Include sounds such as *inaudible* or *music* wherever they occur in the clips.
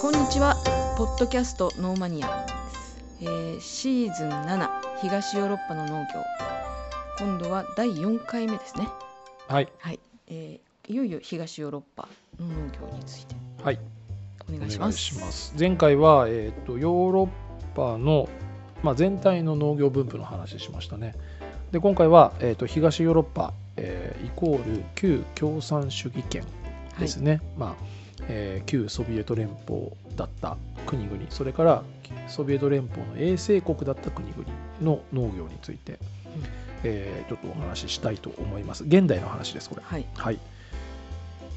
こんにちは。ポッドキャストノーマニア、えーシーズン7東ヨーロッパの農業。今度は第4回目ですね。はい、はい、えーいよいよ東ヨーロッパの農業について。はい、お願いします。します。前回は、えー、とヨーロッパの、まあ、全体の農業分布の話しましたね。で今回は、えー、と東ヨーロッパ、えーイコール旧共産主義圏ですね。まあえー旧ソビエト連邦だった国々それからソビエト連邦の衛星国だった国々の農業について、えーちょっとお話ししたいと思います。現代の話ですこれ。はいはい。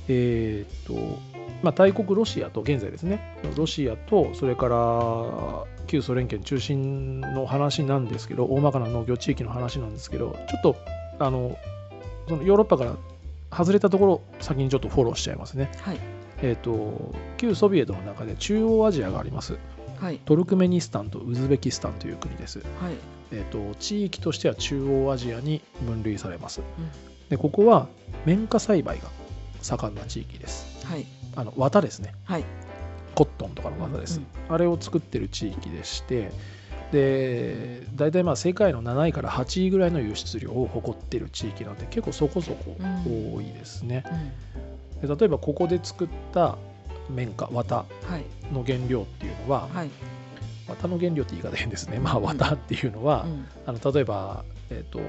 えーっと、まあ、大国ロシアと、現在ですね、ロシアと、それから旧ソ連圏中心の話なんですけど、大まかな農業地域の話なんですけど、ちょっと、あの、そのヨーロッパから外れたところ、先にちょっとフォローしちゃいますね。はいえーっと、旧ソビエトの中で中央アジアがあります。はい。トルクメニスタンとウズベキスタンという国です。はい。えー、と地域としては中央アジアに分類されます、でここは綿花栽培が盛んな地域です。はい。あの綿ですね。はい。コットンとかの綿です、あれを作ってる地域でしてで大体まあ世界の7位から8位ぐらいの輸出量を誇ってる地域なんで結構そこそこ多いですね、うん。で例えばここで作った綿花綿はい。の原料っていうのは、はい。綿の原料って言い方変ですね。まあ綿っていうのは、うん。あの例えば、えー、と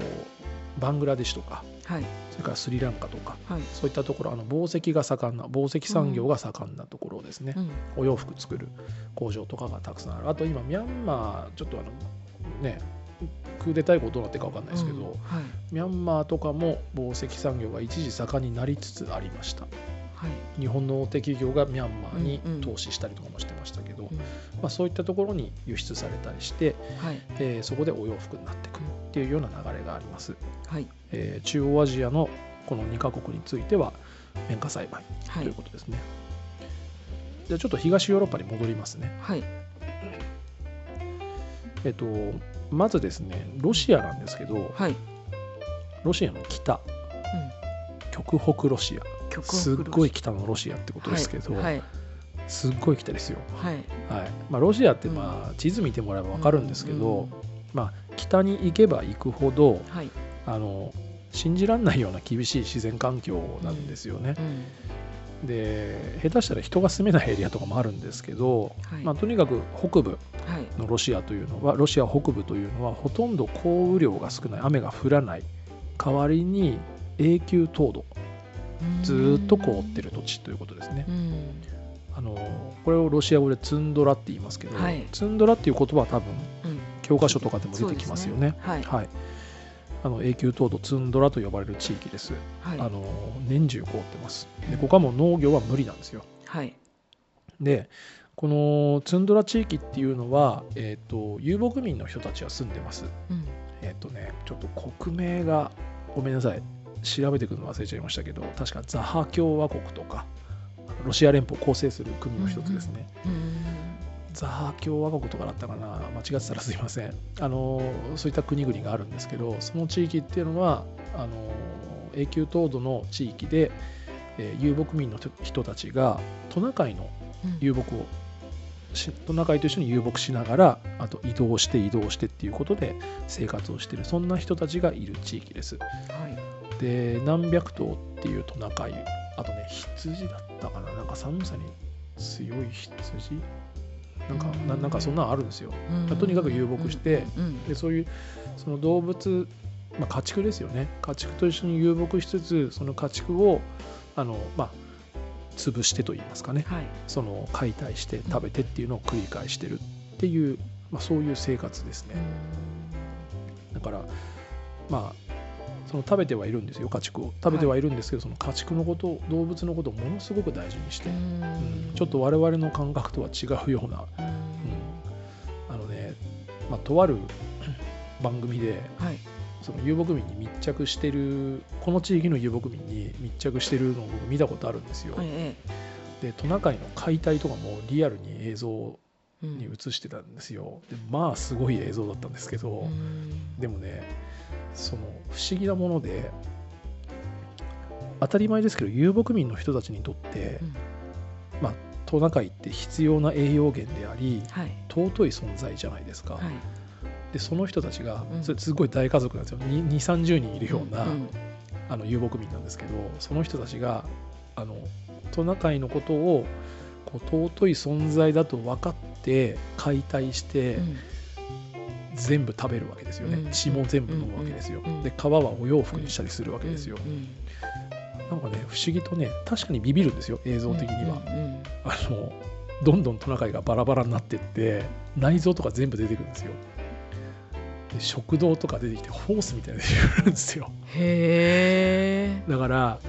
バングラデシュとかはい。それからスリランカとかはい。そういったところあの紡績が盛んな紡績産業が盛んなところですね、うん。お洋服作る工場とかがたくさんある。あと今ミャンマーちょっとあのねクーデター以降どうなってるか分かんないですけど、うんはい。ミャンマーとかも紡績産業が一時盛んになりつつありました。はい。日本の大手企業がミャンマーにうんうん。投資したりとかもしてましたけど、うん。まあ、そういったところに輸出されたりして、はい。えーそこでお洋服になってくるっていうような流れがあります、はい。えー中央アジアのこの2カ国については綿花栽培はい。ということですね、じゃあちょっと東ヨーロッパに戻りますね。はい。えっとまずですねロシアなんですけどはい。ロシアの北。うん。極北ロシア。曲すっごい北のロシアってことですけど、はいすっごい北ですよ、はい。はい。まあ、ロシアってまあ地図見てもらえば分かるんですけど、まあ、北に行けば行くほどはい。あの信じられないような厳しい自然環境なんですよね。うんで下手したら人が住めないエリアとかもあるんですけど、はいまあ、とにかく北部はいのロシアというのはロシア北部というのはほとんど降雨量が少ない雨が降らない代わりに永久凍土ずーっと凍ってる土地ということですねう。んあのこれをロシア語でツンドラって言いますけど、はいツンドラっていう言葉は多分うん教科書とかでも出てきますよね。はいはい、あの永久凍土ツンドラと呼ばれる地域です。はいあの年中凍ってます。でここはもう農業は無理なんですよ。はいでこのツンドラ地域っていうのは、えー、と遊牧民の人たちは住んでます。うんえっ、とねちょっと国名がごめんなさい調べてくるの忘れちゃいましたけど確かザハ共和国とかロシア連邦を構成する国の一つですね。うんザハ共和国とかだったかな。間違ってたらすいません。あのそういった国々があるんですけどその地域っていうのはあの永久凍土の地域で、えー遊牧民の人たちがトナカイのうん。遊牧をしトナカイと一緒に遊牧しながらあと移動して移動してっていうことで生活をしているそんな人たちがいる地域です。はい。で何百頭っていうトナカイ。あとね羊だったかな。なんか寒さに強い羊？なんかななんかそんなのあるんですよ。うん。とにかく遊牧してうん。でそういうその動物、まあ、家畜ですよね。家畜と一緒に遊牧しつつその家畜をあの、まあ、潰してといいますかね。はい。その解体して食べてっていうのを繰り返してるっていう、まあ、そういう生活ですね。だからまあその食べてはいるんですよ家畜を。食べてはいるんですけど、その家畜のことを動物のことをものすごく大事にして、うん。ちょっと我々の感覚とは違うような。うん。あのね、まあ、とある番組ではい。その遊牧民に密着してるこの地域の遊牧民に密着してるのを僕見たことあるんですよ。えでトナカイの解体とかもリアルに映像に映してたんですよ。でまあすごい映像だったんですけど、うん。でもねその不思議なもので当たり前ですけど遊牧民の人たちにとって、うん。まあトトナカイって必要な栄養源でありはい。尊い存在じゃないですか、はい。でその人たちがうん。それすごい大家族なんですよ。2 3 0人いるような、ん。あの遊牧民なんですけどその人たちがあのトナカイのことをこう尊い存在だと分かって解体してうん全部食べるわけですよね、うん。血も全部飲むわけですよ、うんで皮はお洋服にしたりするわけですよ、うんなんかね不思議とね確かにビビるんですよ映像的には、あのどんどんトナカイがバラバラになってって内臓とか全部出てくるんですよ。で食道とか出てきてホースみたいなの出てくるんですよ。へえだから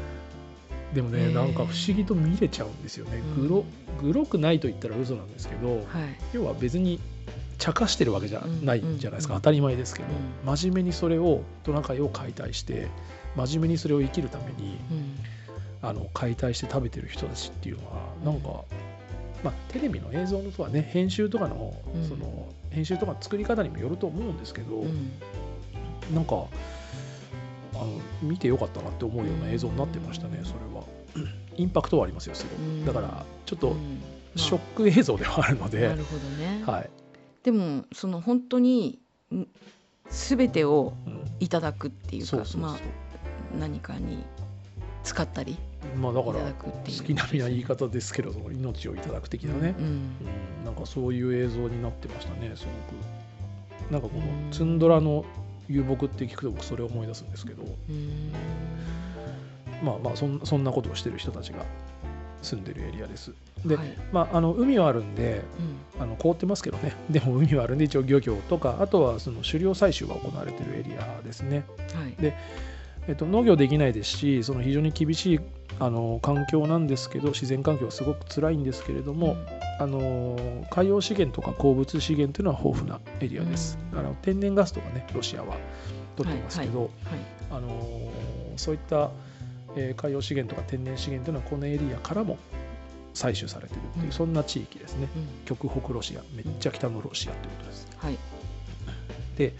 でもねなんか不思議と見れちゃうんですよね。うん。グログロくないと言ったら嘘なんですけどはい。要は別に茶化してるわけじゃないじゃないですか、うん当たり前ですけど、う真面目にそれをトナカイを解体して真面目にそれを生きるためにうん。あの解体して食べてる人たちっていうのはなんか、まあ、テレビの映像のとはね編集とかの,、うん。その編集とかの作り方にもよると思うんですけど、うん。なんかあの見てよかったなって思うような映像になってましたねそれは。*clears throat* インパクトはありますよすごうん。いだからちょっとうん。ショック映像ではあるので、なるほどね。はいでもその本当にん全てをうん、いただくっていうかそうそうそう、まあ何かに使ったりいまあだから好きなみな言い方ですけれども命をいただく的なね、うん。うん。なんかそういう映像になってましたねすごく。なんかこうん。のツンドラの遊牧って聞くと僕それを思い出すんですけど。うん。まあまあそんそんなことをしてる人たちが住んでるエリアですで、はい。まああの海はあるんでうん。あの凍ってますけどね。*laughs* でも海はあるんで一応漁業とかあとはその狩猟採集が行われてるエリアですね。はい。でえっと、農業できないですしその非常に厳しいあの環境なんですけど自然環境はすごく辛いんですけれども、あの海洋資源とか鉱物資源というのは豊富なエリアです、うん。あの天然ガスとかねロシアは取っていますけど、はいあのそういった、えー海洋資源とか天然資源というのはこのエリアからも採取されているっていう、うん。そんな地域ですね。うん。極北ロシアめっちゃ北のロシアということです。はい。で、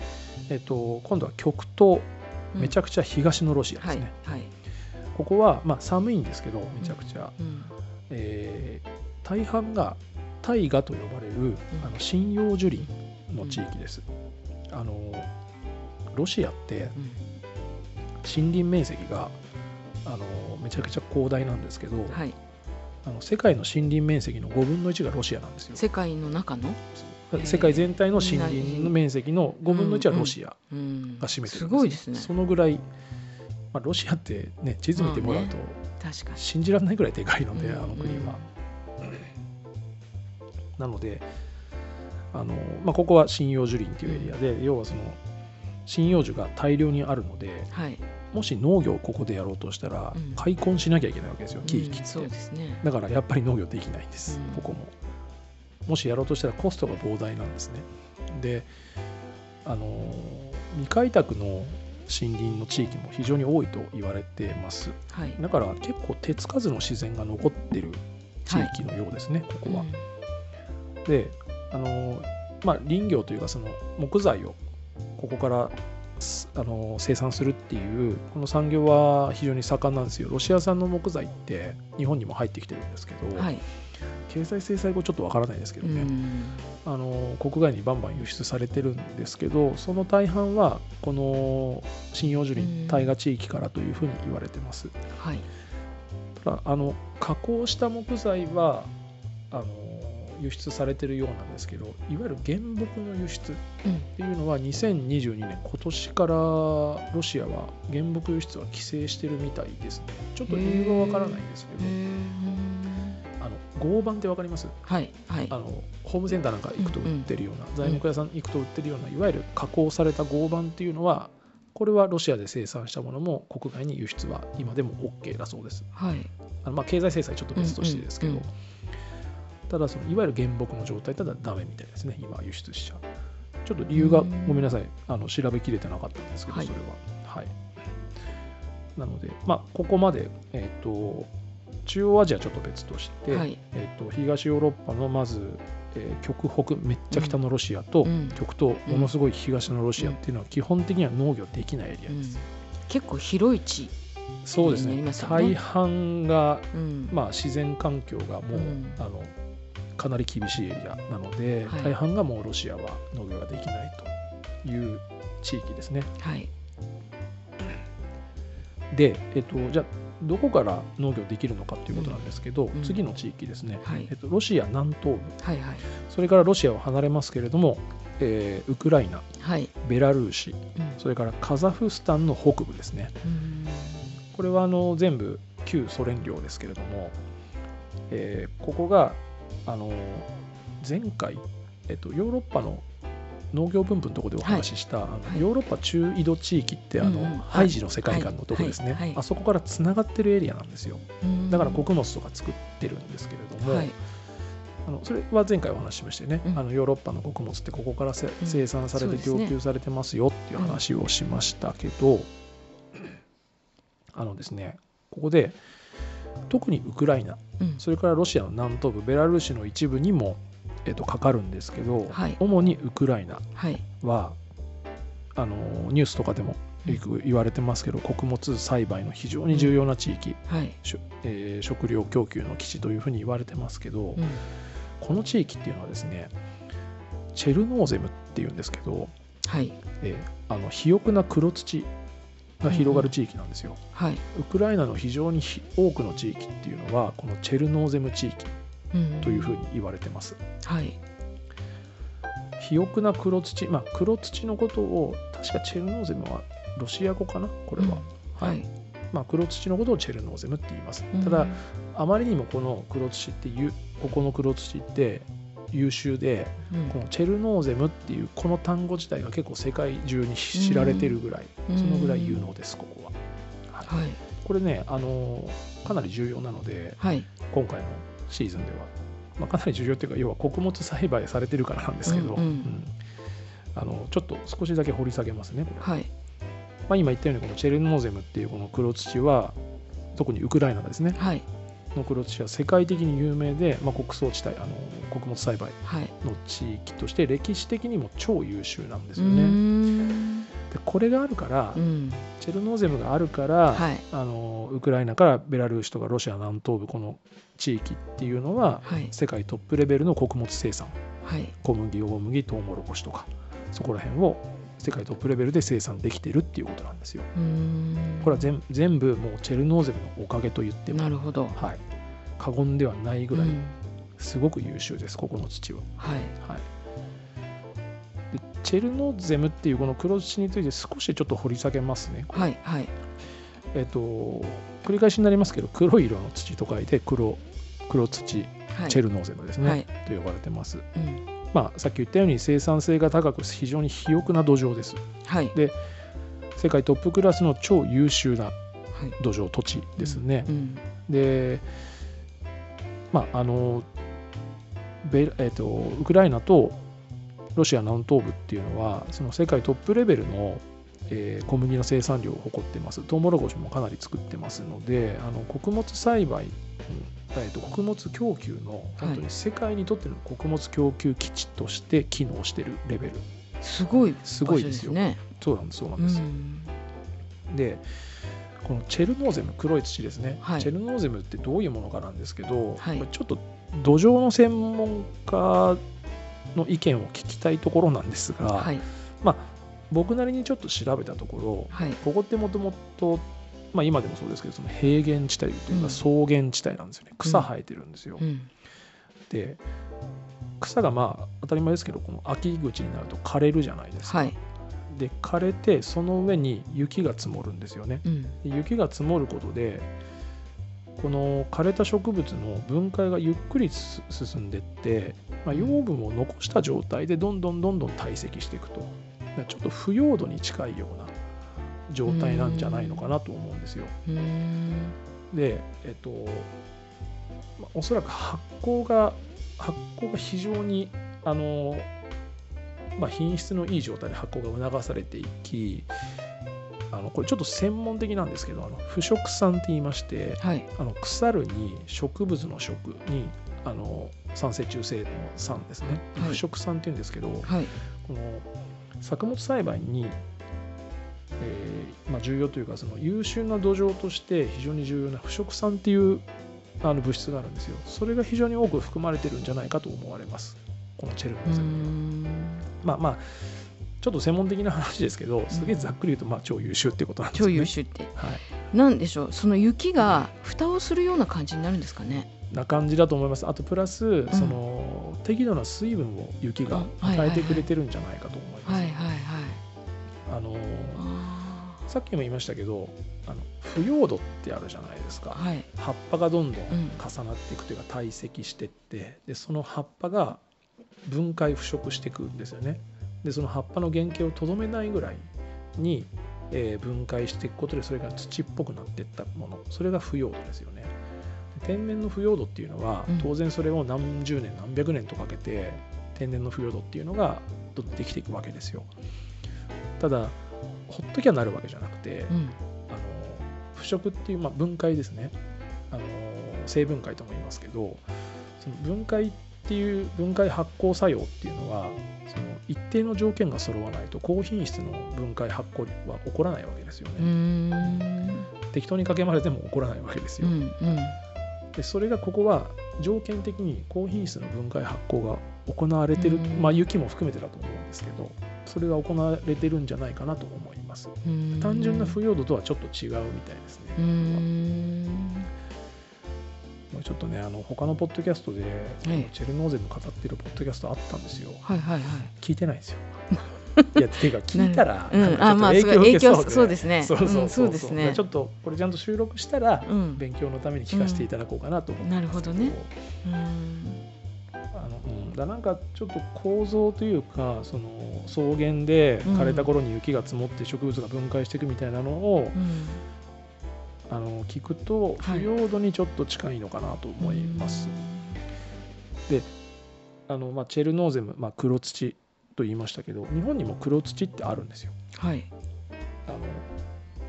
えっと、今度は極東めちゃくくちゃ東のロシアですはいね、はい。ここは、まあ、寒いんですけどめちゃくちゃ、うん。えー大半が大河と呼ばれるあの針葉樹林の地域です、あのロシアってうん。森林面積があのめちゃくちゃ広大なんですけど、はいあの世界の森林面積の5分の1がロシアなんですよ。世界の中の？世界全体の森林の面積の5分の1はロシアうんが占めてるんです,、すごいですね。そのぐらい、まあ、ロシアってね地図見てもらうと確かに。信じられないぐらいでかいので、うんあの国は。なのであの、まあ、ここは針葉樹林っていうエリアで、要はその針葉樹が大量にあるのではいもし農業をここでやろうとしたらうん。開墾しなきゃいけないわけですよ木うん切って、そうですね。だからやっぱり農業できないんです、うん。ここも。もしやろうとしたらコストが膨大なんですね。であの未開拓の森林の地域も非常に多いと言われてます。はい。だから結構手つかずの自然が残ってる地域のようですね、ここは。であの、まあ、林業というかその木材をここからすあの生産するっていうこの産業は非常に盛んなんですよ。ロシア産の木材って日本にも入ってきてるんですけど、うんはい。経済制裁後ちょっとわからないですけどね、うん。あの国外にバンバン輸出されてるんですけどその大半はこの針葉樹うん林大河地域からというふうに言われてます。はい。ただあの加工した木材はあの輸出されてるようなんですけどいわゆる原木の輸出っうんていうのは2022年今年からロシアは原木輸出は規制してるみたいですね。ちょっと理由はわからないんですけどあの合板ってわかります？はいはい。あのホームセンターなんか行くと売ってるような、材木屋さん行くと売ってるようないわゆる加工された合板っていうのはこれはロシアで生産したものも国外に輸出は今でも OK だそうです。はい。あのまあ経済制裁ちょっと別としてですけど、うんうんただそのいわゆる原木の状態ただダメみたいですね。今輸出しちゃう。ちょっと理由がうん。ごめんなさい。あの調べきれてなかったんですけど、はい。それは。はい。なのでまあここまでえっ、と中央アジアちょっと別として、はい。えー、と東ヨーロッパのまず、えー極北めっちゃ北のロシアと、うん。極東ものすごい東のロシアっていうのは基本的には農業できないエリアうん。です、結構広い地そうですね。になりますよ大ね。半が、うん。まあ、自然環境がもう、うん。あのかなり厳しいエリアなので、はい。大半がもうロシアは農業ができないという地域ですね。はい。で、えっと、じゃあどこから農業できるのかということなんですけど、うん。次の地域ですね、はい。えっと、ロシア南東部。はいはい。それからロシアを離れますけれども、えーウクライナはい。ベラルーシうん。それからカザフスタンの北部ですね。うん。これはあの全部旧ソ連領ですけれども、えーここがあの前回、えっと、ヨーロッパの農業分布のところでお話しした、はい。ヨーロッパ中緯度地域ってあの、うんうん。ハイジの世界観のところですね、はい。はい。はい。あそこからつながってるエリアなんですよ。うん。だから穀物とか作ってるんですけれども、はい。あのそれは前回お話ししましたよね、うん。あのヨーロッパの穀物ってここから生産されて供給されてますよっていう話をしましたけど、あのですねここで特にウクライナうん。それからロシアの南東部ベラルーシの一部にも、えっとかかるんですけど、はい。主にウクライナはい。はあのニュースとかでもよく言われてますけど穀物栽培の非常に重要な地域、はい。しょえー食料供給の基地というふうに言われてますけど、うん。この地域っていうのはですねチェルノーゼムっていうんですけど、はい。えーあの肥沃な黒土が広がる地域なんですよ。はい。ウクライナの非常にひ多くの地域っていうのはこのチェルノーゼム地域うん。というふうに言われてます。はい。肥沃な黒土、まあ、黒土のことを確かチェルノーゼムはロシア語かな？これは、うん。はい。まあ、黒土のことをチェルノーゼムって言います。うん。ただあまりにもこの黒土っていうここの黒土って優秀でうん。このチェルノーゼムっていうこの単語自体が結構世界中に知られてるぐらい、うん。そのぐらい有能ですここは、はい。はいこれねあのかなり重要なのではい。今回のシーズンでは、まあ、かなり重要っていうか要は穀物栽培されてるからなんですけど、うんうん。うん。あのちょっと少しだけ掘り下げますねこれ、はい。まあ、今言ったようにこのチェルノーゼムっていうこの黒土は特にウクライナですね。はいの黒土は世界的に有名で、まあ、穀倉地帯あの穀物栽培はい。の地域として歴史的にも超優秀なんですよね。ん。でこれがあるから、うん。チェルノーゼムがあるから、はい。あのウクライナからベラルーシとかロシア南東部この地域っていうのははい。世界トップレベルの穀物生産。はい。小麦大麦トウモロコシとかそこら辺を世界トップレベルで生産できてるっていうことなんですよ。うーん。これは全全部もうチェルノーゼムのおかげと言ってもなるほど。はい、過言ではないぐらいうん。すごく優秀です、ここの土は。はい。はい、でチェルノーゼムっていうこの黒土について少しちょっと掘り下げますね。はいはい。えっと繰り返しになりますけど黒い色の土と書いて黒黒土チはい。ェルノーゼムですね、はい。と呼ばれてます。うんまあ、さっき言ったように生産性が高く非常に肥沃な土壌です。はい世界トップクラスの超優秀なはい土壌土地ですね。うんでまああのベえっとウクライナとロシア南東部っていうのはその世界トップレベルの、えー小麦の生産量を誇ってます。トウモロコシもかなり作ってますのであの穀物栽培、うんえーと穀物供給の本当に世界にとっての穀物供給基地として機能してるレベル。すごいすごいですよ。ね。そうなんですそうなんうです、ん。でこのチェルノーゼム黒い土ですね、はい。チェルノーゼムってどういうものかなんですけど、はい。ちょっと土壌の専門家の意見を聞きたいところなんですが、はい。まあ僕なりにちょっと調べたところはい。ここってもともとまあ今でもそうですけどその平原地帯といううん。か草原地帯なんですよね、草生えてるんですよ、うん。で草がまあ当たり前ですけどこの秋口になると枯れるじゃないですか、はい。で枯れてその上に雪が積もるんですよね。うん。で雪が積もることでこの枯れた植物の分解がゆっくりす進んでいって、まあ、養分を残した状態でどんどんどんどん堆積していくとちょっと腐葉土に近いような状態なんじゃないのかなと思うんですよ。でえっと、まあおそらく発酵が発酵が非常にあの、まあ、品質のいい状態で発酵が促されていきあのこれちょっと専門的なんですけどあの腐食酸って言いましてはい。あの腐るに植物の食にあの酸性中性の酸ですね、はい。腐食酸っていうんですけどはい。この作物栽培にえーまあ、重要というかその優秀な土壌として非常に重要な腐食酸っていうあの物質があるんですよ。それが非常に多く含まれてるんじゃないかと思われます。このチェルノうーゼムん。まあまあちょっと専門的な話ですけどすげえざっくり言うとまあ超優秀ってことなんですよ超ね優秀って。はい。なんでしょう？その雪が蓋をするような感じになるんですかね？な感じだと思います。あとプラス、その適度な水分を雪が与えてくれてるんじゃないかと思います、あのあさっきも言いましたけどあの腐葉土ってあるじゃないですか、ーはい。葉っぱがどんどんうん重なっていくというか堆積してってでその葉っぱが分解腐食していくんですよね。でその葉っぱの原型をとどめないぐらいに、えー分解していくことでそれが土っぽくなっていったもの。それが腐葉土ですよね。で天然の腐葉土っていうのは、うん。当然それを何十年何百年とかけて天然の腐葉土っていうのがどんどんできていくわけですよ。ただほっときゃなるわけじゃなくて、うん。あの腐食っていう、まあ、分解ですね。あの成分解とも言いますけどその分解っていう分解発酵作用っていうのはその一定の条件が揃わないと高品質の分解発酵は起こらないわけですよね、ん。適当にかけ混ぜても起こらないわけですよ、うんうんでそれがここは条件的に高品質の分解発酵が行われてる、うん。まあ雪も含めてだと思うんですけどそれが行われてるんじゃないかなと思います。単純な腐葉土とはちょっと違うみたいですね、ちょっとねあの他のポッドキャストで、ええ。チェルノーゼム語ってるポッドキャストあったんですよ。はいはいはい。聞いてないんですよ *laughs* *laughs* いやていうか聞いたらうん。あまあちょっと影響そうですね。そうそうですね。ちょっとこれちゃんと収録したらうん。勉強のために聞かせていただこうかなと思ってますけなるほどね。うーん。あのうん、だなんかちょっと構造というかその草原で枯れた頃に雪が積もって植物が分解していくみたいなのを、うん。あの聞くとはい。腐葉土にちょっと近いのかなと思います。あのまあ、チェルノーゼム、まあ、黒土と言いましたけど日本にも黒土ってあるんですよ。はい。あの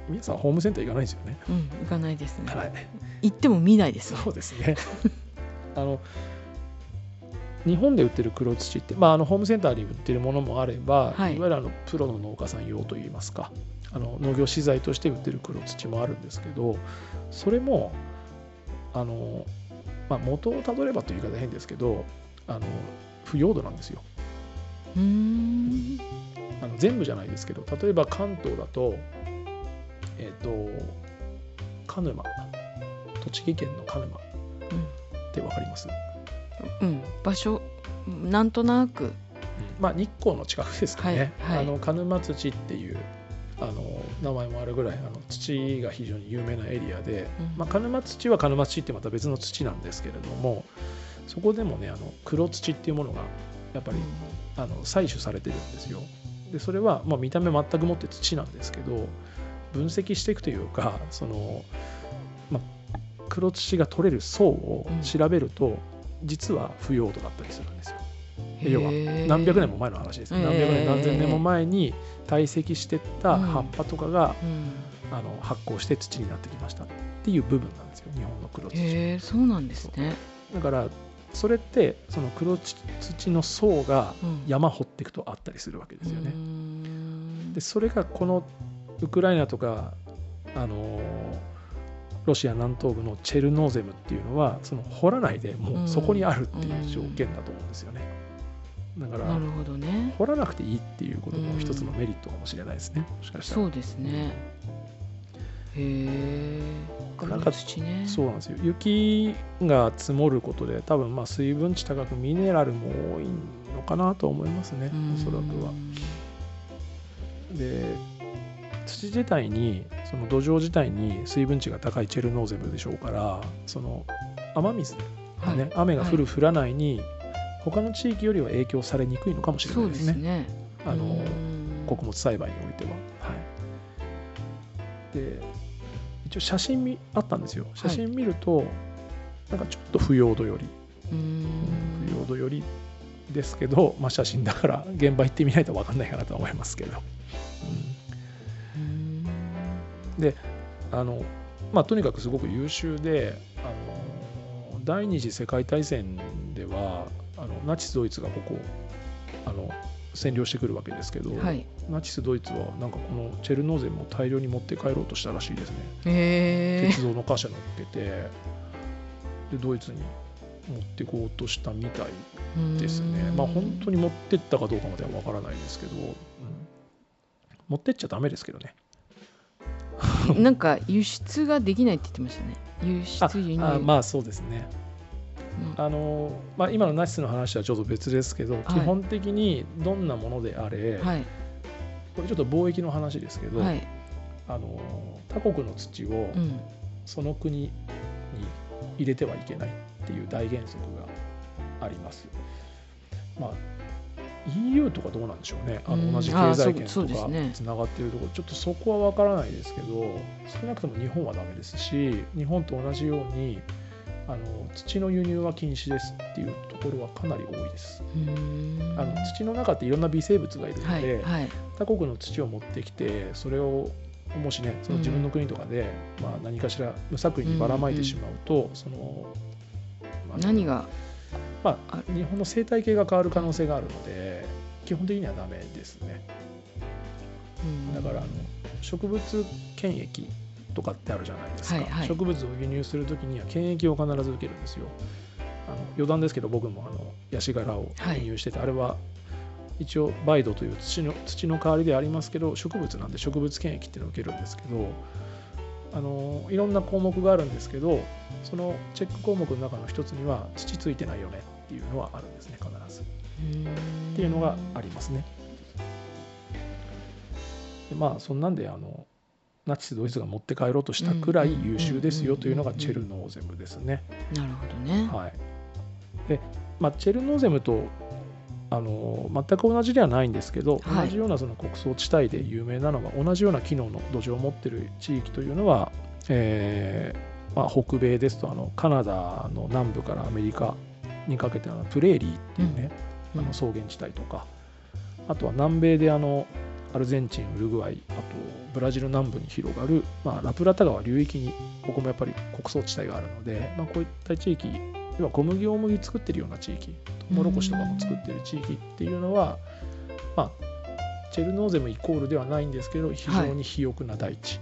皆さんホームセンター行かないですよね。うん行かないですね。はい、行っても見ないです。そうですね。*laughs* あの日本で売ってる黒土って、まあ、あのホームセンターに売ってるものもあれば、はい。い、わゆるあのプロの農家さん用といいますか。あの農業資材として売ってる黒土もあるんですけどそれもあの、まあ、元をたどればという言い方変ですけどあの腐葉土なんですよあの全部じゃないですけど例えば関東だとえっ、と鹿沼栃木県の鹿沼って分かります？うん、うん、場所なんとなく。まあ、日光の近くですかね、はいはい。あの鹿沼土っていうあの名前もあるぐらいあの土が非常に有名なエリアで、うん。まあ、鹿沼土は鹿沼土ってまた別の土なんですけれどもそこでもねあの黒土っていうものがやっぱりあの採取されてるんですよ。でそれは、まあ、見た目全くもって土なんですけど分析していくというかその、まあ、黒土が取れる層を調べると、実は腐葉土だったりするんですよ。要は何百年も前の話です。何百年何千年も前に堆積してった葉っぱとかが、うん。あの発酵して土になってきましたっていう部分なんですよ。日本の黒土そうなんですね。だからそれってその黒土の層がうん。山掘っていくとあったりするわけですよね。うー、ん。でそれがこのウクライナとかあのロシア南東部のチェルノーゼムっていうのはその掘らないでもうそこにあるっていう条件だと思うんですよね。だからなるほどね。掘らなくていいっていうことも一つのメリットかもしれないですね、もしかしたら。そうですねへえなんか土ね。そうなんですよ。雪が積もることで多分まあ水分値高くミネラルも多いのかなと思いますねうん。おそらくは。で土自体にその土壌自体に水分値が高いチェルノーゼムでしょうからその雨水がね、はい。雨が降る降らないに他の地域よりは影響されにくいのかもしれなそいうでね。ですすね。あのうん。穀物栽培においては。はい、で一応写真みあったんですよ。写真見ると、なんかちょっと腐葉土より。うん腐葉土よりですけど、まあ、写真だから現場行ってみないと分かんないかなとは思いますけど、うん。うんあのまあ、とにかくすごく優秀であの第二次世界大戦ではあのナチス・ドイツがここあの占領してくるわけですけど、はい。ナチスドイツはなんかこのチェルノーゼムを大量に持って帰ろうとしたらしいですね。へ鉄道の貨車乗っけてでドイツに持っていこうとしたみたいえですね。まあ本当に持ってったかどうかまではわからないですけど、うん。持ってっちゃダメですけどね。に *laughs* なんか輸出ができないって言ってましたね。輸出輸入。あまあそうですね。うんあの、まあ、今のナチスの話はちょっと別ですけど、基本的にどんなものであれ、はい。これちょっと貿易の話ですけど、はい。あの他国の土をうん。その国に入れてはいけないっていう大原則があります。まあ EU とかどうなんでしょうね、あうん。の同じ経済圏とかつながっているとこ。ろ、ちょっとそこは分からないですけど、少なくとも日本はダメですし、日本と同じようにあの土の輸入は禁止ですっていうところはかなり多いです。あの土の中っていろんな微生物がいるのはいで、はい。他国の土を持ってきてそれをもしねその自分の国とかで、まあ、何かしら無作為にばらまいてしまうと、その、まあ何が？まああ、日本の生態系が変わる可能性があるので基本的にはダメですね。うん。だからあの植物検疫とかってあるじゃないですか、はいはい。植物を輸入するときには検疫を必ず受けるんですよ。あの余談ですけど僕もあのヤシ殻を輸入してて、あれは一応バイドという土の土の代わりでありますけど植物なんで植物検疫っていうのを受けるんですけどあのいろんな項目があるんですけどそのチェック項目の中の一つには土ついてないよねっていうのはあるんですね必ず。っっていうのがありますね。でまあそんなんであのナチスドイツが持って帰ろうとしたくらい優秀ですよというのがチェルノーゼムですね。なるほどね。はい、で、まあ、チェルノーゼムとあの全く同じではないんですけど、はい。同じようなその国葬地帯で有名なのが同じような機能の土壌を持っている地域というのは、えーまあ、北米ですとあのカナダの南部からアメリカにかけてあのプレーリーっていうね、うん。あの草原地帯とかあとは南米であのアルゼンチンウルグアイあとブラジル南部に広がる、まあ、ラプラタ川流域にここもやっぱり国葬地帯があるので、まあ、こういった地域要は小麦大麦作ってるような地域トウモロコシとかも作ってる地域っていうのは、まあ、チェルノーゼムイコールではないんですけど非常に肥沃な大地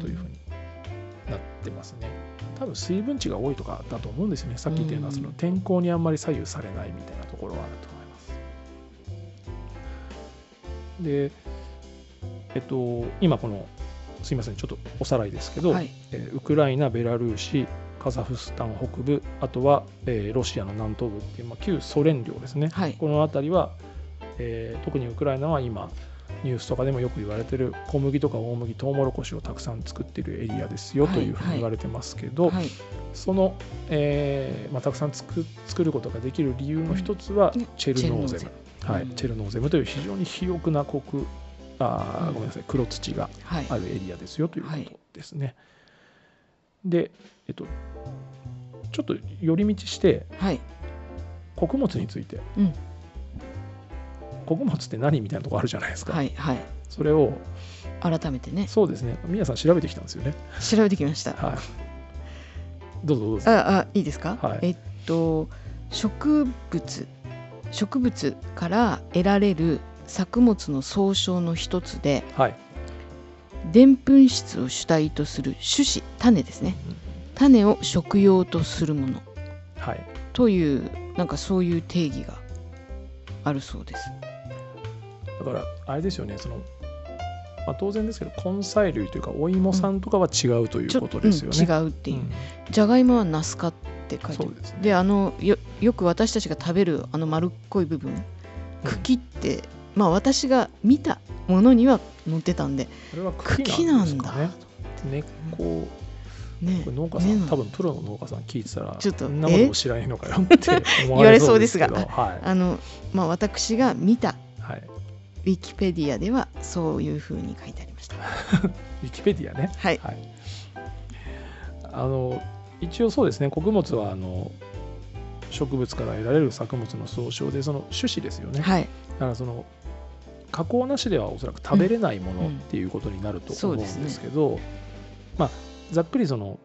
というふうになってますね。多分水分値が多いとかだと思うんですよね。さっき言ったようなその天候にあんまり左右されないみたいなところはあるとで、えっと、今このすいませんちょっとおさらいですけど、はい。えーウクライナ、ベラルーシ、カザフスタン北部、あとは、えーロシアの南東部っていう、まあ、旧ソ連領ですね。はい。この辺りは、えー特にウクライナは今ニュースとかでもよく言われてる小麦とか大麦トウモロコシをたくさん作っているエリアですよはい。というふうに言われてますけど、はい。その、えーまあ、たくさん作作ることができる理由の一つはうんチェルノーゼ。ム、はい。うん。チェルノーゼムという非常に肥沃な国あーうん。ごめんなさい。黒土がはい。あるエリアですよというこはいとですね。で、えっと、ちょっと寄り道してはい。穀物について、うん。穀物って何みたいなところあるじゃないですか、はいはい。それを改めてね。そうですね。宮さん調べてきたんですよね。調べてきました。はい。どうぞどうぞ。ああいいですか、はい。えっと植物植物から得られる作物の総称の一つではい。でんぷん質を主体とする種子種ですね。種を食用とするもの。はい。というなんかそういう定義があるそうです。だからあれですよねその、まあ、当然ですけど根菜類というかお芋さんとかは違うということですよね、うん違うっていう、うん。じゃがいもはナス科って書いてある。ですね。であのよよく私たちが食べるあの丸っこい部分。茎って、まあ私が見たものには載ってたんで。これは茎なんですかね。根っこね農家さん多分プロの農家さん聞いてたらちょっとなも知らないのかよって思われそうですけど。言わはあの、まあ、私が見たい、はい、ウィキペディアではそういうふうに書いてありました。*laughs* ウィキペディアね。はい。はい、あの一応そうですね。穀物はあの植物から得られる作物の総称でその種子ですよね、はい。だからその加工なしではおそらく食べれないものうんっていうことになると思うんですねですけど、まあざっくりその、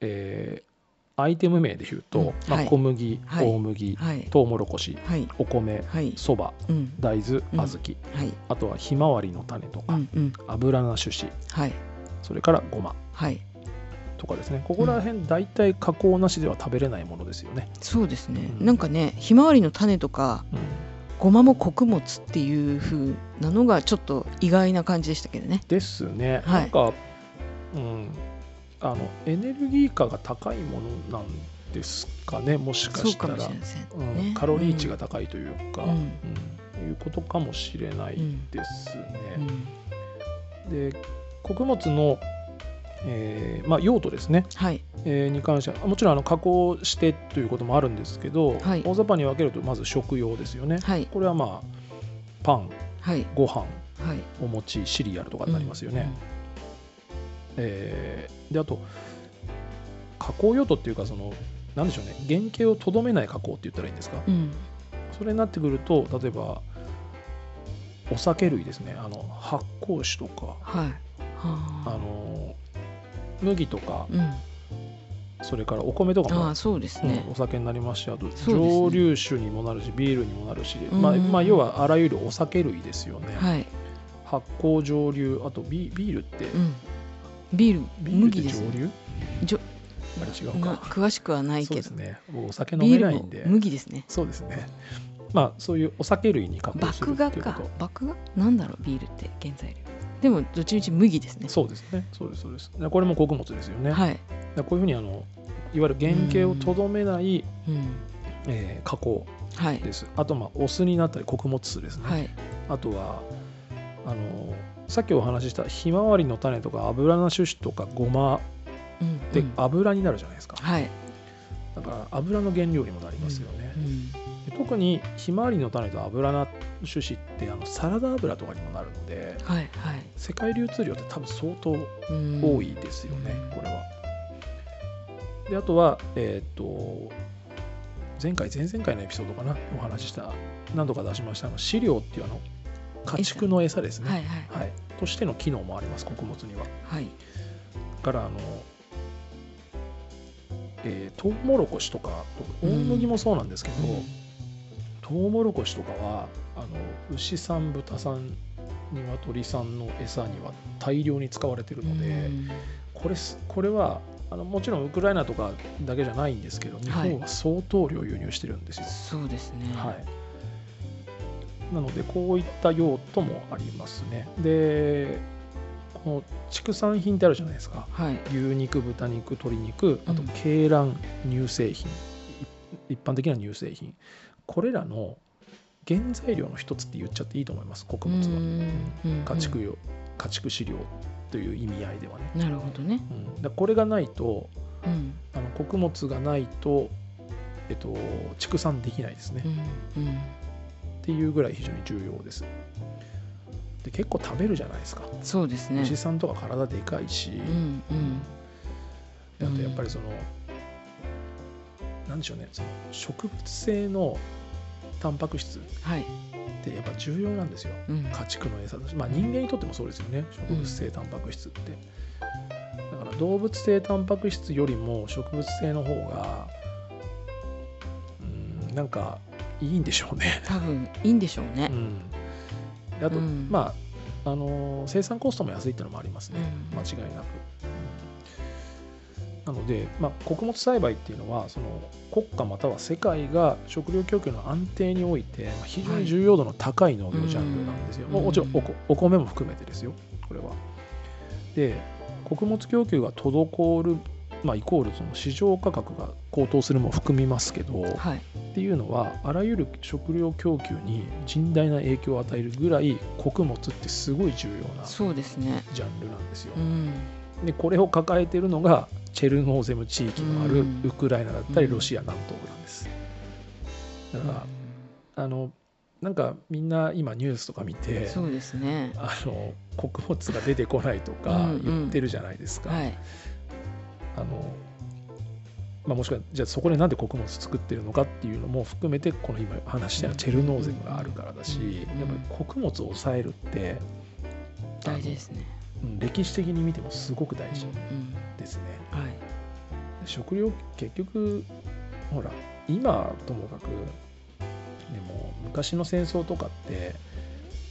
えーアイテム名で言うと、うん。まあ、はい。小麦、はい。大麦、はい。トウモロコシはい。お米はい。そばうん。大豆うん。小豆、はい。あとはひまわりの種とか、うんうん。油菜種子はい。それからごま。はいとかですね。ここら辺大体加工なしでは食べれないものですよね、そうですね、うん。なんかねひまわりの種とかうん。ごまも穀物っていう風なのがちょっと意外な感じでしたけどね。ですね、はい。なんか、うん、あのエネルギー価が高いものなんですかねもしかしたからうんね。カロリー値が高いというか、うん。うん。いうことかもしれないですね。うん。で穀物の、えーまあ、用途ですね、はい。えーに関してはもちろんあの加工してということもあるんですけど、はい。大雑把に分けるとまず食用ですよね。はい。これはまあパンはい。ご飯はい。お餅シリアルとかになりますよね。えーであと加工用途っていうかそのなんでしょうね。原型をとどめない加工って言ったらいいんですか、うん。それになってくると例えばお酒類ですね。あの発酵酒とか。はい。あ。はあの麦とかうん。それからお米とかもああそうですうんねお酒になりますしあと蒸留酒にもなるしビールにもなるし、うん。まあまあ、要はあらゆるお酒類ですよね、はい。発酵蒸留あとビビールって、うん。ビールビールって麦です蒸留？じょあれ違うなか詳しくはないけど。そうですね。僕お酒飲めないんで。麦ですね。そうですね。まあそういうお酒類に加工する麦芽かっていうこと。麦芽なんだろうビールって原材料でもどっちみち麦ですね。そうですね。そうですそうです。でこれも穀物ですよね、はい。でこういうふうにあのいわゆる原型をとどめない、うん。えー加工はい。です。あとまあお酢になったり穀物酢ですね、はい。あとはあのさっきお話ししたひまわりの種とか油菜種子とかごまうんってうん油になるじゃないですか、はい。だから油の原料にもなりますよね、うんで特にひまわりの種と油菜種子ってあのサラダ油とかにもなるのではいはい。世界流通量って多分相当うん。多いですよね、うんこれは。であとは、えっ、と前回前々回のエピソードかなお話しした何度か出しましたあの飼料っていうあの家畜の餌ですね、はいはい。はい、としての機能もあります穀物には。はい。だからあの、えー、トウモロコシとか大麦もそうなんですけど、トウモロコシとかはあの牛さん豚さん鶏さんの餌には大量に使われているので、うん。これすこれはあのもちろんウクライナとかだけじゃないんですけど日本は相当量輸入してるんですよ。そうですね。はい。なのでこういった用途もありますね。でこの畜産品ってあるじゃないですか。はい。牛肉豚肉鶏肉あとうん。鶏卵乳製品、い一般的な乳製品これらの原材料の一つって言っちゃっていいと思います穀物は。うん家畜用家畜飼料という意味合いではね。なるほどね。うん、だこれがないとうん。あの穀物がないと、えっと、畜産できないですね、っうんうん。ていうぐらい非常に重要です。で結構食べるじゃないですか、そうですね。牛さんとか体でかいし、うんうん。であとやっぱりその、なんでしょうね。その植物性のタンパク質っはい。てやっぱ重要なんですよ。うん。家畜の餌とし。てまあ人間にとってもそうですよね。植物性タンパク質って、だから動物性タンパク質よりも植物性の方がうんなんかいいんでしょうね、多分いいんでしょうね。うん、であと、うん。まああのー生産コストも安いっていうのもありますね、うん。間違いなく、なので、まあ、穀物栽培っていうのはその国家または世界が食料供給の安定においてまあ非常に重要度の高い農業ジャンルなんですよ、うん。もちろんお米も含めてですよこれは。で穀物供給が滞る、まあ、イコールその市場価格が高騰するも含みますけど、はい。っていうのはあらゆる食料供給に甚大な影響を与えるぐらい穀物ってすごい重要なそうですね。ジャンルなんですよ。うんでこれを抱えているのがチェルノーゼム地域のあるうん。ウクライナだったりうん。ロシア南東部なんです。だから、あのなんかみんな今ニュースとか見てそうですね。あの穀物が出てこないとか言ってるじゃないですか。はい。あのまあ、もしくはじゃあそこでなんで穀物作ってるのかっていうのも含めてこの今話したチェルノーゼムがあるからだしうん。やっぱり穀物を抑えるって大事ですね歴史的に見てもすごく大事うん。ですね。はい。食料結局ほら今ともかくでも昔の戦争とかって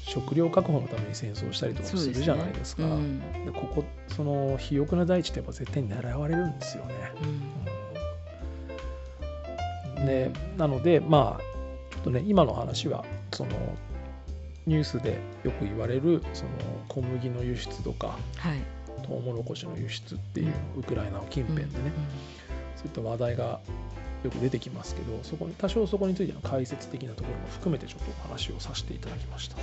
食料確保のために戦争したりとかもするじゃないですか。うん。でここその肥沃な大地ってやっぱ絶対に狙われるんですよね。うん。でなのでまあちょっとね今の話はそのニュースでよく言われるその小麦の輸出とかはい。トウモロコシの輸出っていうウクライナの近辺でね、そういった話題がよく出てきますけどそこに多少そこについての解説的なところも含めてちょっとお話をさせていただきました。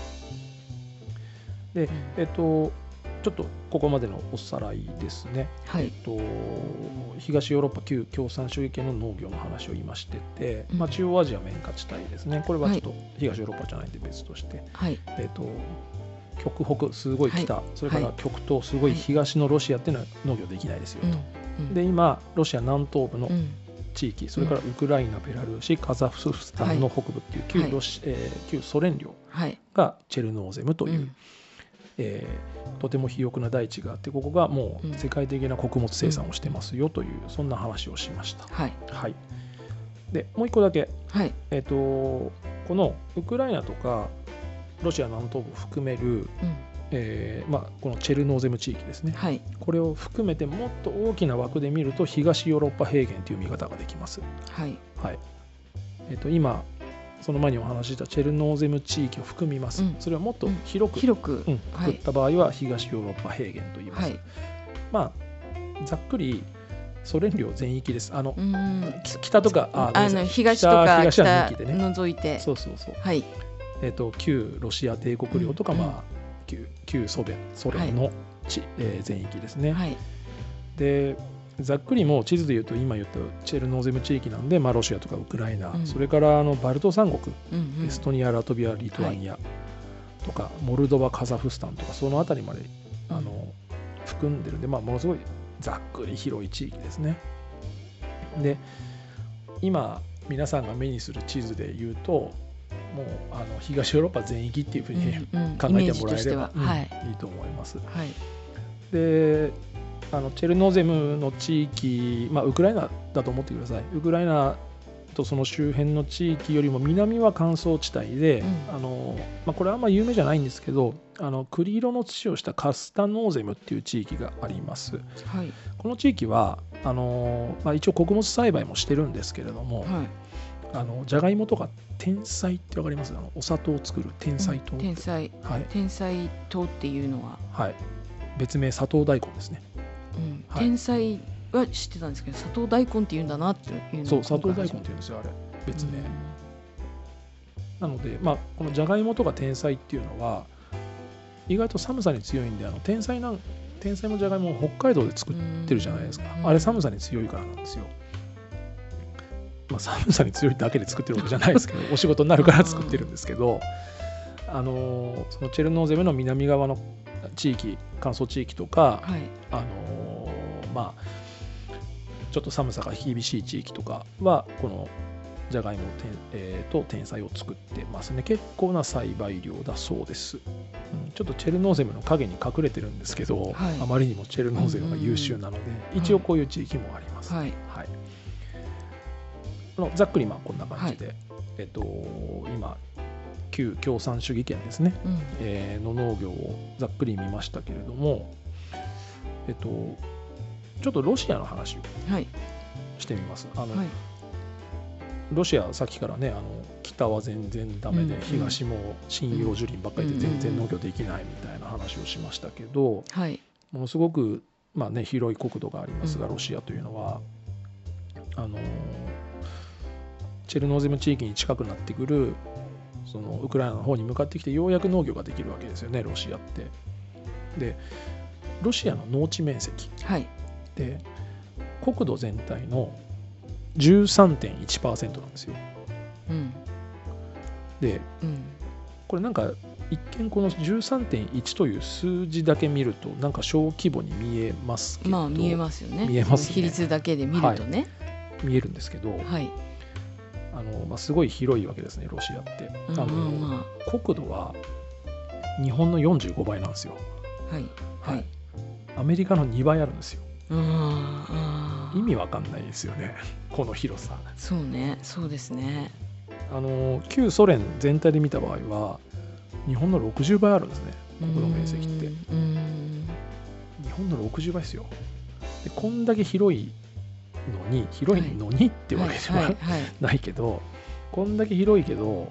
で、えっとちょっとここまでのおさらいですね。はい。えっと、東ヨーロッパ旧共産主義圏の農業の話を今してて、うん。まあ、中央アジア綿花地帯ですね。これはちょっと東ヨーロッパじゃないんで別として、はい。えっと、極北すごい北、はい。それから極東すごい東のロシアっていうのは農業できないですよと。うん。で今ロシア南東部のうん。地域、それからウクライナベラルーシカザフスタンの北部っていう旧はいロシ、えー旧ソ連領はい。がチェルノーゼムという、うんえーとても肥沃な大地があってここがもうんう世界的な穀物生産をしてますよという、そんな話をしました。はい。はい、でもう一個だけ、はい。えー、とこのウクライナとかロシア南東部を含める、うん。えーまあ、このチェルノーゼム地域ですね。はい。これを含めてもっと大きな枠で見ると東ヨーロッパ平原という見方ができます。はい。はい。えー、と今その前にお話ししたチェルノーゼム地域を含みます、うん。それをもっと広く、広く。うん、はい。作った場合は東ヨーロッパ平原と言います。はい。まあざっくりソ連領全域です。あの、北とかあのごめんなさい。東とか東は北抜きでね。除いて。そうそうそう。はい。えっ、と旧ロシア帝国領とか、うん。まあ旧旧ソ連ソ連の地、えー全域ですね。はい。でざっくりもう地図で言うと今言ったチェルノーゼム地域なんで、まあ、ロシアとかウクライナ、うん。それからあのバルト三国、うんうん。エストニアラトビアリトアニアとか、モルドバカザフスタンとかその辺りまでうん。あの含んでるんで、まあ、ものすごいざっくり広い地域ですね。で今皆さんが目にする地図で言うともうあの東ヨーロッパ全域っていうふうに、考えてもらえれば、はい。いいと思います。はい。であのチェルノーゼムの地域、まあ、ウクライナだと思ってください。ウクライナとその周辺の地域よりも南は乾燥地帯で、うん。あのまあ、これはあんま有名じゃないんですけどあの栗色の土をしたカスタノーゼムっていう地域があります。はい。この地域はあの、まあ、一応穀物栽培もしてるんですけれども、はい。あのじゃがいもとか天才ってわかります？あのお砂糖を作る天才糖、天才。はい。天才糖っていうのは、はい、別名砂糖大根ですね。うん。はい。天才は知ってたんですけど砂糖大根っていうんだなっていうのをそう砂糖大根っていうんですよあれ。別名。うん。なので、まあ、このじゃがいもとか天才っていうのは意外と寒さに強いんであの天才なん天才のじゃがいもを北海道で作ってるじゃないですか、うん。あれ寒さに強いからなんですよ。まあ、寒さに強いだけで作ってるわけじゃないですけど *laughs* お仕事になるから作ってるんですけど、あのーそのチェルノーゼムの南側の地域乾燥地域とか、はいあのーまあちょっと寒さが厳しい地域とかはこのじゃがいもてんえーと天才を作ってますね。結構な栽培量だそうです、うんちょっとチェルノーゼムの影に隠れてるんですけど、はい。あまりにもチェルノーゼムが優秀なので、ん。一応こういう地域もあります、はい。はい。あのざっくりまあこんな感じで、えっと今旧共産主義圏ですね。うん。えーの農業をざっくり見ましたけれども、えっと、ちょっとロシアの話をはい。してみます。あのはい。ロシアさっきからねあの北は全然ダメで、うんうん。東も針葉樹林ばっかりで全然農業できないみたいな話をしましたけど、はい。ものすごく、まあね、広い国土がありますが、うん。ロシアというのはあのチェルノーゼム地域に近くなってくるそのウクライナの方に向かってきてようやく農業ができるわけですよねロシアって。でロシアの農地面積はい。って国土全体の13.1%なんですよ。うん。でうん。これなんか一見この13.1という数字だけ見るとなんか小規模に見えますけど、まあ見えますよね。見えますね。比率だけで見るとね。見えるんですけど、はい。あのまあ、すごい広いわけですねロシアって。うんあのうんま国土は日本の45倍なんですよ。あはい。はいアメリカの2倍あるんですよ。意味わかんないですよね。この広さ。そうね。そうですね。あの旧ソ連全体で見た場合は日本の60倍あるんですね。国土面積って。日本の60倍ですよ。でこんだけ広いのに広いのにってわけではい。ははい。はい。ないけど、こんだけ広いけど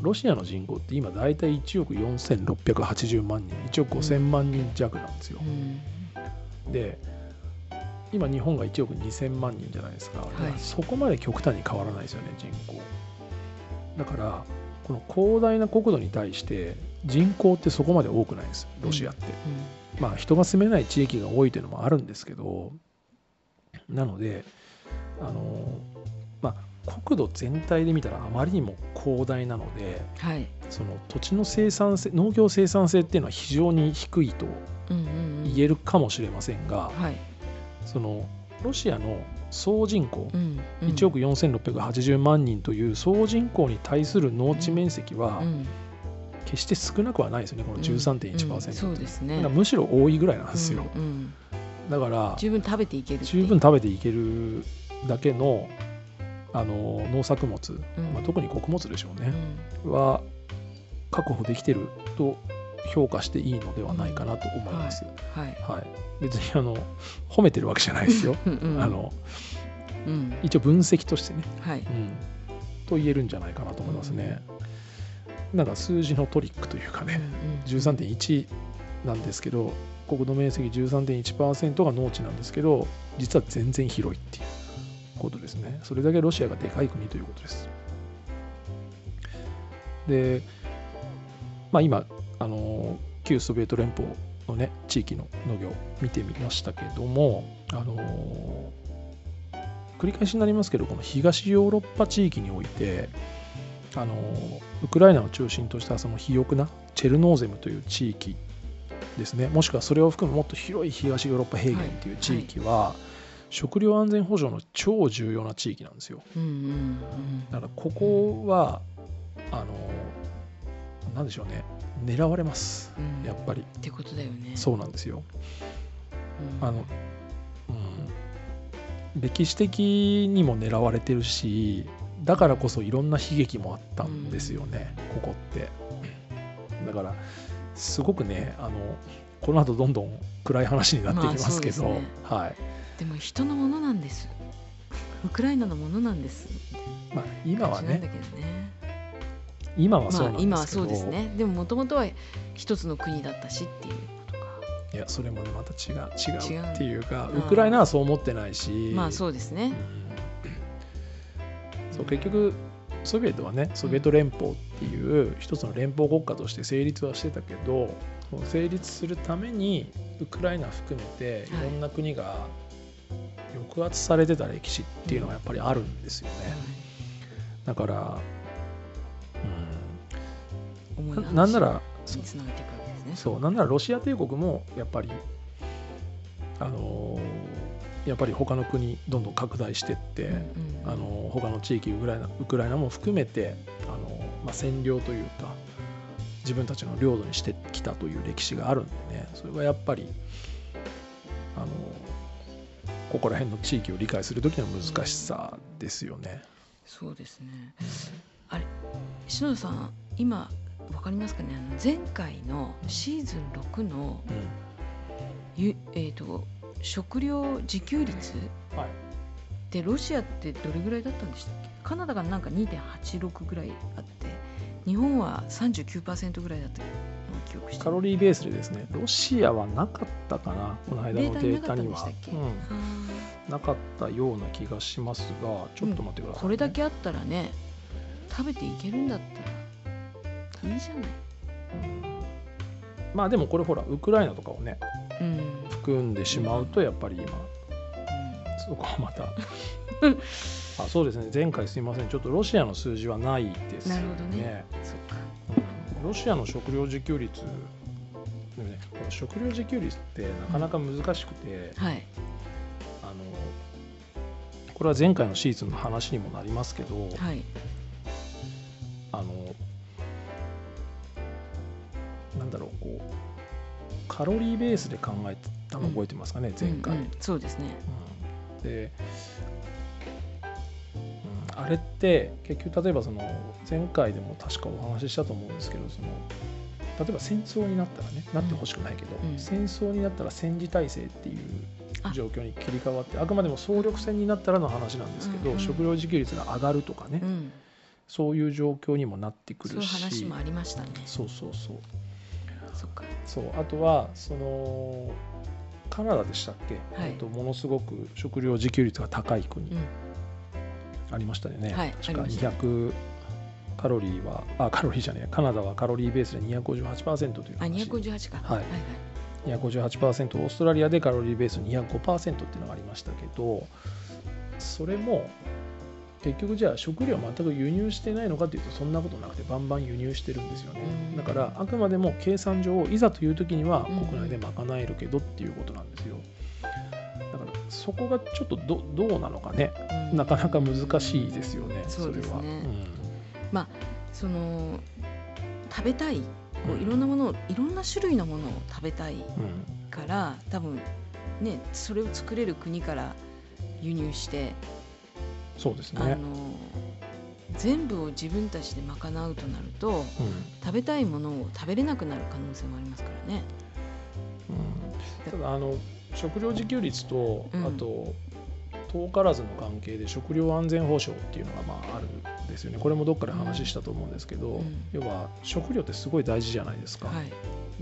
ロシアの人口って今大体1億4680万人1億5000万人弱なんですよ。う、んで今日本が1億2000万人じゃないですか、はい。そこまで極端に変わらないですよね人口。だからこの広大な国土に対して人口ってそこまで多くないんですロシアって、まあ人が住めない地域が多いというのもあるんですけどなのであのまあ国土全体で見たらあまりにも広大なのではい。その土地の生産性農業生産性っていうのは非常に低いとうんうんうん言えるかもしれませんが、はい。そのロシアの総人口うんうん。1億4680万人という総人口に対する農地面積はうん。決して少なくはないですよねこの13.1%、うんそうですね。だからむしろ多いぐらいなんですよ、うんうん。だから十分食べていける十分食べていけるだけのあの農作物、うん。まあ、特に穀物でしょうね、うん。は確保できてると評価していいのではないかなと思います。はい。はい。別にあの褒めてるわけじゃないですよ。うんうんあのうん。一応分析としてね、はい。うん、と言えるんじゃないかなと思いますね。なんか数字のトリックというかね、13.1なんですけど国土面積13.1%が農地なんですけど実は全然広いっていうことですね。それだけロシアがでかい国ということです。でまあ今あの旧ソビエト連邦のね地域の農業見てみましたけどもあの繰り返しになりますけどこの東ヨーロッパ地域においてあのウクライナを中心としたその肥沃なチェルノーゼムという地域ですね。もしくはそれを含むもっと広い東ヨーロッパ平原という地域は、食料安全保障の超重要な地域なんですよ。うんうん。だからここはあのなんでしょうね。狙われます。うん。うんやっぱり。ってことだよね。そうなんですよ。うん。あの、うん、歴史的にも狙われてるしだからこそいろんな悲劇もあったんですよね、ここって。だからすごくねあのこの後どんどん暗い話になっていきますけど、まあね。はい。でも人のものなんです。*laughs* ウクライナのものなんです。まあ、今はね。けどね今はそうまあ今はそうですね。でももともとは一つの国だったしっていうことか。いやそれもねまた違う違違ううっていうかうん。ウクライナはそう思ってないし、まあそうですね。そう結局ソビエトはねソビエト連邦っていう一つの連邦国家として成立はしてたけど成立するためにウクライナ含めてい。ろんな国が抑圧されてた歴史っていうのがやっぱりあるんですよね。だから、うん、重い話ななんならにつながっていくわけですね。そうなんならロシア帝国もやっぱりあのやっぱり他の国どんどん拡大してって、うんうん。あの他の地域ウクライナウクライナも含めてあの、まあ、占領というか自分たちの領土にしてきたという歴史があるんでね。それはやっぱりあのここら辺の地域を理解する時の難しさですよね。そうですね。あれ篠田さん今わかりますかね？あの前回のシーズン6のゆ、えー、と食料自給率でロシアってどれぐらいだったんでしたっけ？カナダがなんか2.86ぐらいあって日本は39%ぐらいだった記憶してカロリーベースでですねロシアはなかったかな？この間のデータには。なかったような気がしますがちょっと待ってください、ね。これだけあったらね食べていけるんだったらいいじゃない。まあでもこれほらウクライナとかをねうん。含んでしまうとやっぱり今。そこはまた。*laughs* あそうですね。前回すいません。ちょっとロシアの数字はないですね。そっか。うん。ロシアの食料自給率。でもね食料自給率ってなかなか難しくて、はい。あのこれは前回のシーズンの話にもなりますけど、はいカロリーベースで考えたたの覚えてますかね、前回、うんうん。そうですね。うん。で、うん、あれって結局例えばその前回でも確かお話ししたと思うんですけどその例えば戦争になったらねなってほしくないけど、うん。戦争になったら戦時体制っていうあ。状況に切り替わってあくまでも総力戦になったらの話なんですけど、うんうん。食料自給率が上がるとかね、うん。そういう状況にもなってくそういうるし話もありましたね。そうそうそうそっか。そうあとはそのカナダでしたっけ、はい。えっとものすごく食料自給率が高い国、うん。ありましたよね、はい確かありました。200カロリーはあカロリーじゃねえカナダはカロリーベースで258%というあ話258か。はい。はい258%オーストラリアでカロリーベース205%っていうのがありましたけどそれも結局じゃあ食料全く輸入してないのかというとそんなことなくてバンバン輸入してるんですよね。うん。だからあくまでも計算上いざという時にはうん国内で賄えるけどっていうことなんですよ。だからそこがちょっとどどうなのかね。うん。なかなか難しいですよねそうですね。れは、その食べたい。こうん。ういろんなものをいろんな種類のものを食べたいうんうん。から多分ねそれを作れる国から輸入して、そうですあのね、全部を自分たちで賄うとなるとうん。食べたいものを食べれなくなる可能性もありますからね。うん。ただあの食料自給率と、うん。あと遠からずの関係で食料安全保障っていうのがまああるんですよね。これもどっかで話したと思うんですけど、うん。要は食料ってすごい大事じゃないですか。はい。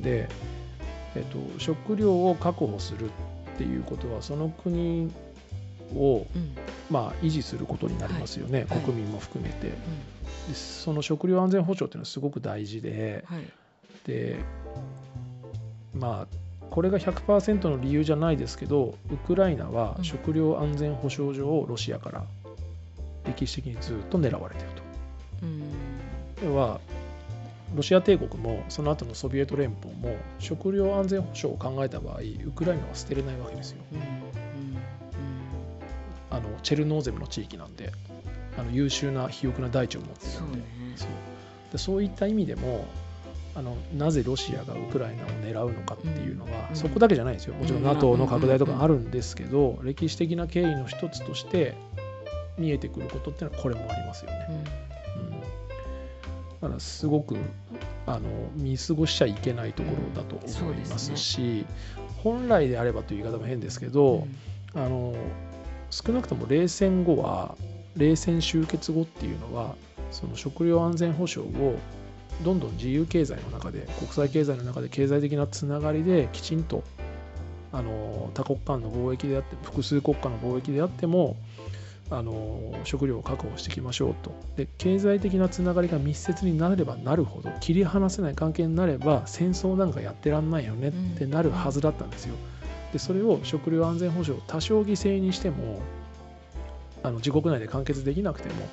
で、えっと、食料を確保するっていうことはその国を、うん。まあ、維持することになりますよね、はい。国民も含めて。うでその食料安全保障っていうのはすごく大事で。んはい。でまあこれが100%の理由じゃないですけどウクライナはうん。食料安全保障上ロシアから歴史的にずっと狙われていると。うん。要はロシア帝国もその後のソビエト連邦も食料安全保障を考えた場合ウクライナは捨てれないわけですよ。うんうんあのチェルノーゼムの地域なんであの優秀な肥沃な大地を持っているので。そうね。そうでそういった意味でもあのなぜロシアがウクライナを狙うのかっていうのは、うん。そこだけじゃないですよ。もちろんうん。NATO の拡大とかあるんですけど、歴史的な経緯の一つとして見えてくることっていうのはこれもありますよね。うん。うん。だからすごくあの見過ごしちゃいけないところだと思いますし、本来であればという言い方も変ですけど、あの少なくとも冷戦後は冷戦終結後っていうのはその食料安全保障をどんどん自由経済の中で国際経済の中で経済的なつながりできちんとあの多国間の貿易であって複数国家の貿易であってもあの食料を確保していきましょうとで経済的なつながりが密接になればなるほど切り離せない関係になれば戦争なんかやってらんないよねってなるはずだったんですよ。でそれを食料安全保障を多少犠牲にしてもあの自国内で完結できなくても、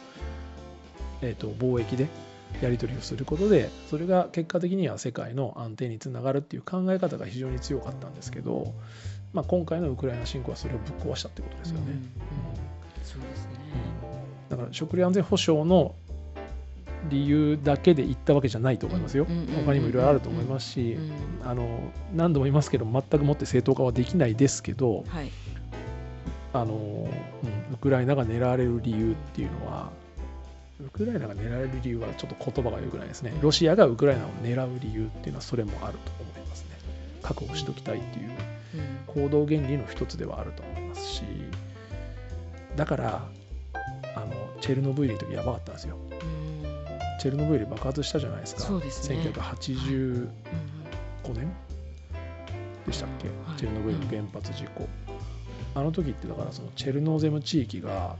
えー、と貿易でやり取りをすることでそれが結果的には世界の安定につながるっていう考え方が非常に強かったんですけど、まあ、今回のウクライナ侵攻はそれをぶっ壊したってことですよね。うんうん。そうですね。だから食料安全保障の理由だけで言ったわけじゃないと思いますよ。他にもいろいろあると思いますしう、んあの何度も言いますけど全くもって正当化はできないですけど、はい。あのうんウクライナが狙われる理由っていうのはウクライナが狙われる理由はちょっと言葉が良くないですね。ロシアがウクライナを狙う理由っていうのはそれもあると思いますね。確保しときたいっていううん。行動原理の一つではあると思いますし。だからあのチェルノブイリの時やばかったんですよ。うんチェルノブイリ爆発したじゃないですか。そうですね。1985うん年でしたっけ、はい。チェルノブイリの原発事故、あの時ってだからそのチェルノーゼム地域が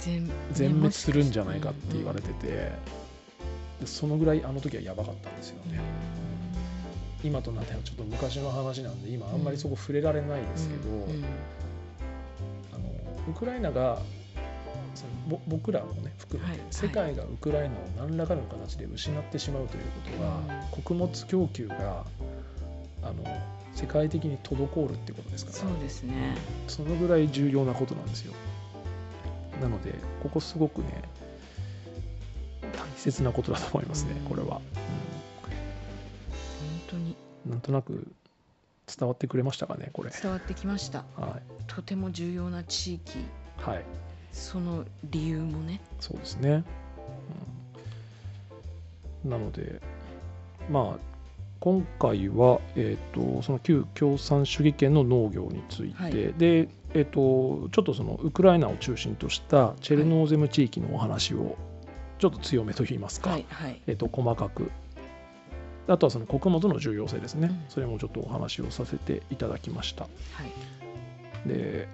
全全滅するんじゃないかって言われてて、でそのぐらいあの時はやばかったんですよね、今となってはちょっと昔の話なんで今あんまりそこ触れられないですけど、あのウクライナがそのぼ僕らもね含めて、はい世界がウクライナを何らかの形で失ってしまうということは、穀物供給があの世界的に滞るっていうことですから。そうですね。そのぐらい重要なことなんですよ。なのでここすごくね大切なことだと思いますねうん。これは、本当に。うん。なんとなく伝わってくれましたかねこれ。伝わってきました。はい。とても重要な地域。はいその理由もね。そうですね、うん。なのでまあ今回は、えー、とその旧共産主義圏の農業について、はい。で、えー、とちょっとそのウクライナを中心としたチェルノーゼム地域のお話をちょっと強めといいますか、はいはい。えー、と細かく。あとはその穀物の重要性ですね、うん。それもちょっとお話をさせていただきました。はい。で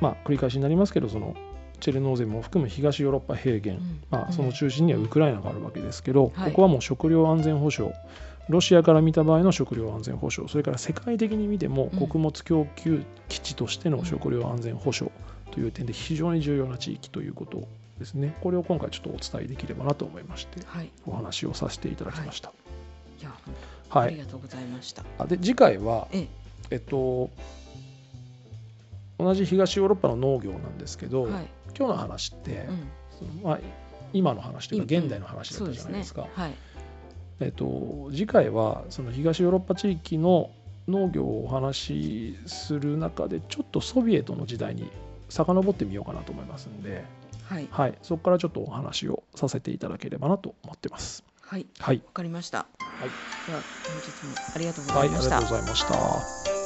まあ繰り返しになりますけどそのチェルノーゼムを含む東ヨーロッパ平原、うん。まあ、うんその中心にはウクライナがあるわけですけど、はい。ここはもう食料安全保障。ロシアから見た場合の食料安全保障。それから世界的に見てもうん。穀物供給基地としての食料安全保障という点で非常に重要な地域ということですね。これを今回ちょっとお伝えできればなと思いましてはい。お話をさせていただきました。い。や本当はいありがとうございました。あで次回は、え。えっと、同じ東ヨーロッパの農業なんですけど、はい今日の話って、うん。そのまあ、今の話というか今現代の話だったじゃないですか。はい。えっと、次回はその東ヨーロッパ地域の農業をお話しする中でちょっとソビエトの時代に遡ってみようかなと思いますんで、はい。はい、そこからちょっとお話をさせていただければなと思ってます。はい。はい、わかりました。はい。では本日もありがとうごはい、ありざいましたがとうございました。